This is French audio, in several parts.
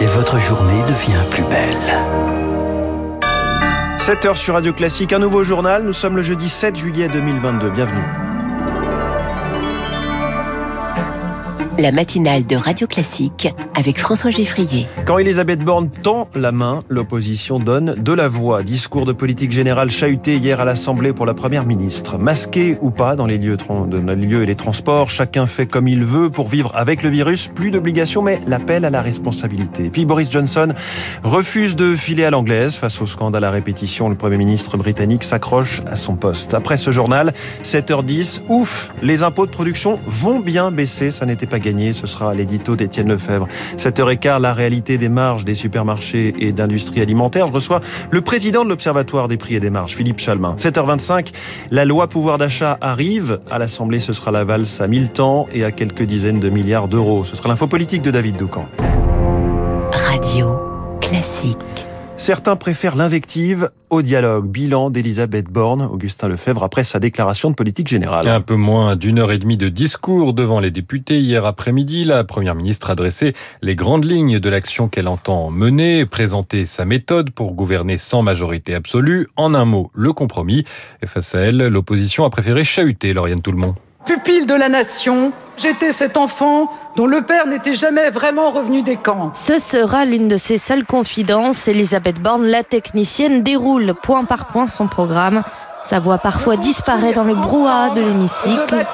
Et votre journée devient plus belle. 7h sur Radio Classique, un nouveau journal. Nous sommes le jeudi 7 juillet 2022. Bienvenue. La matinale de Radio Classique avec François Geffrier. Quand Elisabeth Borne tend la main, l'opposition donne de la voix. Discours de politique générale chahuté hier à l'Assemblée pour la Première ministre. Masqué ou pas dans les lieux, dans lieux et les transports, chacun fait comme il veut pour vivre avec le virus. Plus d'obligations, mais l'appel à la responsabilité. Puis Boris Johnson refuse de filer à l'anglaise. Face au scandale à répétition, le Premier ministre britannique s'accroche à son poste. Après ce journal, 7h10, ouf, les impôts de production vont bien baisser. Ça n'était pas Ce sera l'édito d'Étienne Lefebvre. 7h15, la réalité des marges des supermarchés et d'industrie alimentaire. Je reçois le président de l'Observatoire des prix et des marges, Philippe Chalmin. 7h25, la loi pouvoir d'achat arrive. À l'Assemblée, ce sera la valse à 1000 temps et à quelques dizaines de milliards d'euros. Ce sera l'info politique de David Doucan. Radio classique. Certains préfèrent l'invective au dialogue. Bilan d'Elisabeth Borne, Augustin Lefebvre, après sa déclaration de politique générale. Un peu moins d'une heure et demie de discours devant les députés hier après-midi. La première ministre a dressé les grandes lignes de l'action qu'elle entend mener, présenter sa méthode pour gouverner sans majorité absolue. En un mot, le compromis. Et face à elle, l'opposition a préféré chahuter Lauriane Tout-le-Monde. Pupille de la nation, j'étais cet enfant dont le père n'était jamais vraiment revenu des camps. Ce sera l'une de ses seules confidences. Elisabeth Borne, la technicienne, déroule point par point son programme. Sa voix parfois disparaît dans le brouhaha de l'hémicycle.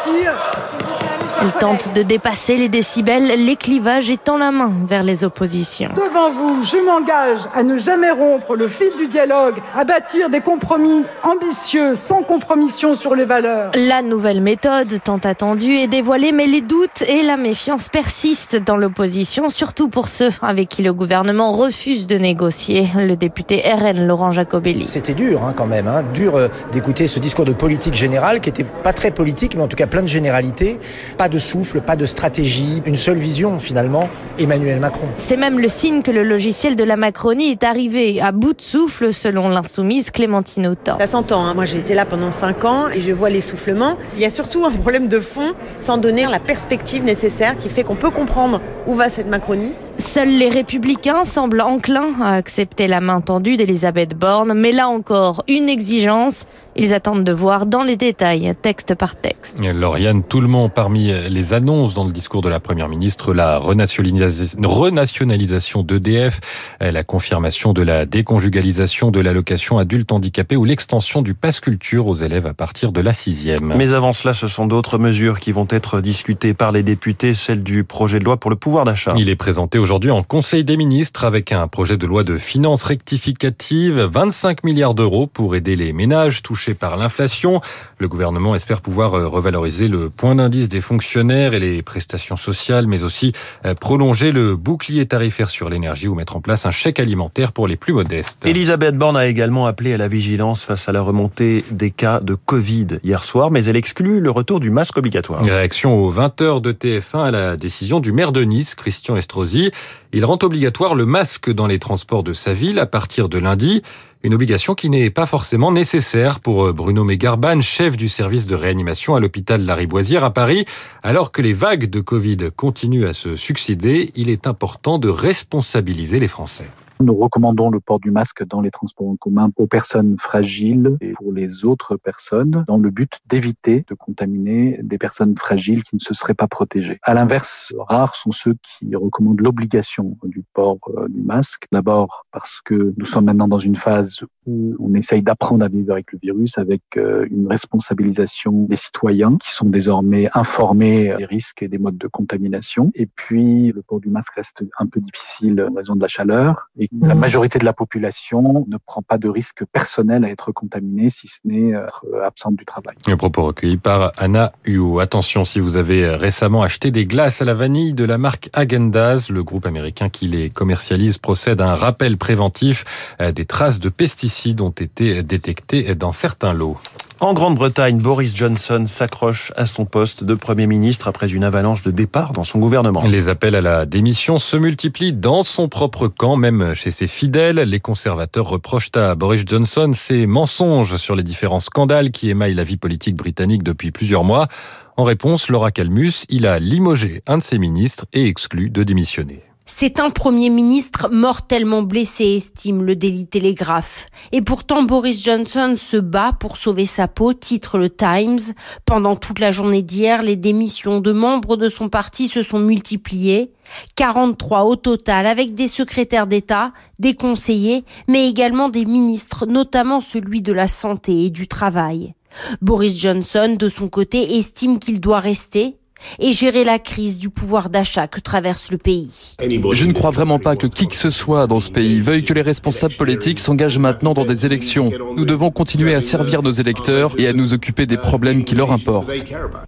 Elle tente de dépasser les décibels, les clivages et tend la main vers les oppositions. Devant vous, je m'engage à ne jamais rompre le fil du dialogue, à bâtir des compromis ambitieux, sans compromission sur les valeurs. La nouvelle méthode, tant attendue, est dévoilée, mais les doutes et la méfiance persistent dans l'opposition, surtout pour ceux avec qui le gouvernement refuse de négocier. Le député RN, Laurent Jacobelli. C'était dur hein, quand même, hein, dur euh, d'écouter ce discours de politique générale qui était pas très politique, mais en tout cas plein de généralités. Pas de souffle, pas de stratégie, une seule vision finalement, Emmanuel Macron. C'est même le signe que le logiciel de la Macronie est arrivé à bout de souffle selon l'insoumise Clémentine Autant. Ça s'entend, hein. moi j'ai été là pendant 5 ans et je vois l'essoufflement. Il y a surtout un problème de fond sans donner la perspective nécessaire qui fait qu'on peut comprendre où va cette Macronie. Seuls les républicains semblent enclins à accepter la main tendue d'Elisabeth Borne, mais là encore, une exigence. Ils attendent de voir dans les détails, texte par texte. Lauriane, tout le monde parmi les annonces dans le discours de la Première ministre, la renationalisation d'EDF, la confirmation de la déconjugalisation de l'allocation adulte handicapé ou l'extension du pass culture aux élèves à partir de la sixième. Mais avant cela, ce sont d'autres mesures qui vont être discutées par les députés, celle du projet de loi pour le pouvoir d'achat. Il est présenté aujourd'hui en Conseil des ministres avec un projet de loi de finances rectificative, 25 milliards d'euros pour aider les ménages touchés par l'inflation. Le gouvernement espère pouvoir revaloriser le point d'indice des fonctionnaires et les prestations sociales, mais aussi prolonger le bouclier tarifaire sur l'énergie ou mettre en place un chèque alimentaire pour les plus modestes. Elisabeth Borne a également appelé à la vigilance face à la remontée des cas de Covid hier soir, mais elle exclut le retour du masque obligatoire. Réaction aux 20h de TF1 à la décision du maire de Nice, Christian Estrosi. Il rend obligatoire le masque dans les transports de sa ville à partir de lundi. Une obligation qui n'est pas forcément nécessaire pour Bruno Mégarban, chef du service de réanimation à l'hôpital Lariboisière à Paris. Alors que les vagues de Covid continuent à se succéder, il est important de responsabiliser les Français. Nous recommandons le port du masque dans les transports en commun pour personnes fragiles et pour les autres personnes dans le but d'éviter de contaminer des personnes fragiles qui ne se seraient pas protégées. À l'inverse, rares sont ceux qui recommandent l'obligation du port du masque. D'abord parce que nous sommes maintenant dans une phase on essaye d'apprendre à vivre avec le virus avec une responsabilisation des citoyens qui sont désormais informés des risques et des modes de contamination. Et puis, le port du masque reste un peu difficile en raison de la chaleur et la majorité de la population ne prend pas de risque personnel à être contaminée, si ce n'est être absente du travail. Un propos recueilli par Anna Huo. Attention, si vous avez récemment acheté des glaces à la vanille de la marque Agendaz, le groupe américain qui les commercialise procède à un rappel préventif. Des traces de pesticides ont été détectées dans certains lots. En Grande-Bretagne, Boris Johnson s'accroche à son poste de Premier ministre après une avalanche de départ dans son gouvernement. Les appels à la démission se multiplient dans son propre camp, même chez ses fidèles. Les conservateurs reprochent à Boris Johnson ses mensonges sur les différents scandales qui émaillent la vie politique britannique depuis plusieurs mois. En réponse, Laura Calmus, il a limogé un de ses ministres et exclu de démissionner. C'est un Premier ministre mortellement blessé, estime le Daily Telegraph. Et pourtant, Boris Johnson se bat pour sauver sa peau, titre le Times. Pendant toute la journée d'hier, les démissions de membres de son parti se sont multipliées. 43 au total, avec des secrétaires d'État, des conseillers, mais également des ministres, notamment celui de la Santé et du Travail. Boris Johnson, de son côté, estime qu'il doit rester et gérer la crise du pouvoir d'achat que traverse le pays. Je ne crois vraiment pas que qui que ce soit dans ce pays veuille que les responsables politiques s'engagent maintenant dans des élections. Nous devons continuer à servir nos électeurs et à nous occuper des problèmes qui leur importent.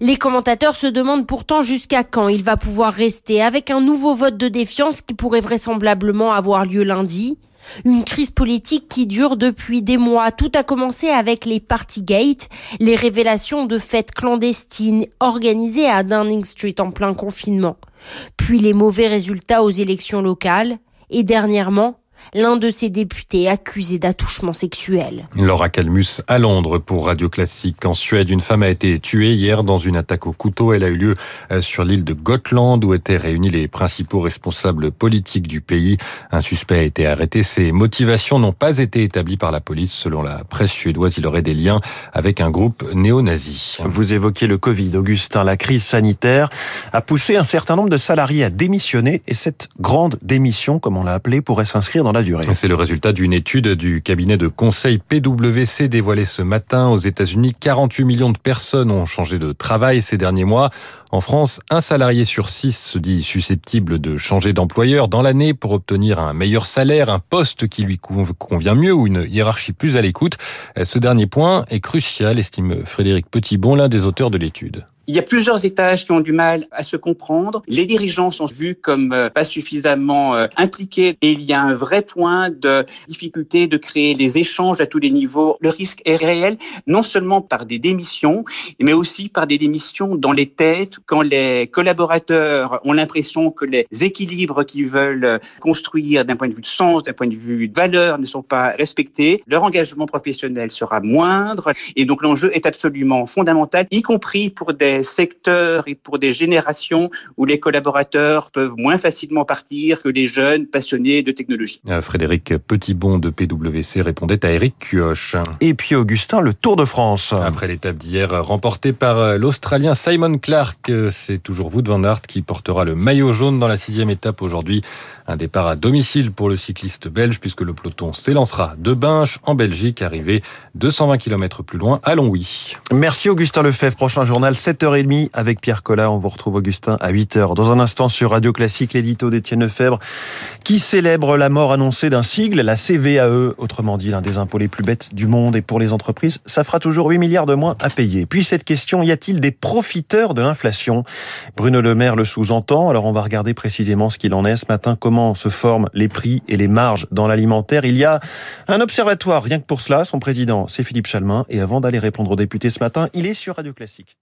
Les commentateurs se demandent pourtant jusqu'à quand il va pouvoir rester avec un nouveau vote de défiance qui pourrait vraisemblablement avoir lieu lundi. Une crise politique qui dure depuis des mois. Tout a commencé avec les Partygate, les révélations de fêtes clandestines organisées à Downing Street en plein confinement. Puis les mauvais résultats aux élections locales. Et dernièrement, l'un de ses députés accusé d'attouchement sexuel. Laura Calmus à Londres pour Radio Classique. En Suède, une femme a été tuée hier dans une attaque au couteau. Elle a eu lieu euh, sur l'île de Gotland où étaient réunis les principaux responsables politiques du pays. Un suspect a été arrêté. Ses motivations n'ont pas été établies par la police. Selon la presse suédoise, il aurait des liens avec un groupe néo-nazi. Vous évoquez le Covid, Augustin. La crise sanitaire a poussé un certain nombre de salariés à démissionner et cette grande démission, comme on l'a appelée, pourrait s'inscrire dans C'est le résultat d'une étude du cabinet de conseil PwC dévoilée ce matin. Aux États-Unis, 48 millions de personnes ont changé de travail ces derniers mois. En France, un salarié sur six se dit susceptible de changer d'employeur dans l'année pour obtenir un meilleur salaire, un poste qui lui convient mieux ou une hiérarchie plus à l'écoute. Ce dernier point est crucial, estime Frédéric Petitbon, l'un des auteurs de l'étude. Il y a plusieurs étages qui ont du mal à se comprendre. Les dirigeants sont vus comme euh, pas suffisamment euh, impliqués et il y a un vrai point de difficulté de créer des échanges à tous les niveaux. Le risque est réel, non seulement par des démissions, mais aussi par des démissions dans les têtes quand les collaborateurs ont l'impression que les équilibres qu'ils veulent construire d'un point de vue de sens, d'un point de vue de valeur ne sont pas respectés. Leur engagement professionnel sera moindre et donc l'enjeu est absolument fondamental, y compris pour des secteurs et pour des générations où les collaborateurs peuvent moins facilement partir que les jeunes passionnés de technologie. Euh, Frédéric Petitbon de PwC répondait à Eric Cuoche. Et puis Augustin, le Tour de France. Après l'étape d'hier remportée par euh, l'Australien Simon Clark, euh, c'est toujours Wout van Aert qui portera le maillot jaune dans la sixième étape aujourd'hui. Un départ à domicile pour le cycliste belge puisque le peloton s'élancera de Binche en Belgique, arrivé 220 km plus loin à Longwy. Merci Augustin Lefebvre. Prochain journal 7h30 avec Pierre Collat. On vous retrouve Augustin à 8h. Dans un instant sur Radio Classique, l'édito d'Étienne Lefebvre qui célèbre la mort annoncée d'un sigle, la CVAE, autrement dit l'un des impôts les plus bêtes du monde et pour les entreprises, ça fera toujours 8 milliards de moins à payer. Puis cette question, y a-t-il des profiteurs de l'inflation? Bruno Le Maire le sous-entend. Alors on va regarder précisément ce qu'il en est ce matin comment se forment les prix et les marges dans l'alimentaire? Il y a un observatoire, rien que pour cela. Son président, c'est Philippe Chalmin. Et avant d'aller répondre aux députés ce matin, il est sur Radio Classique.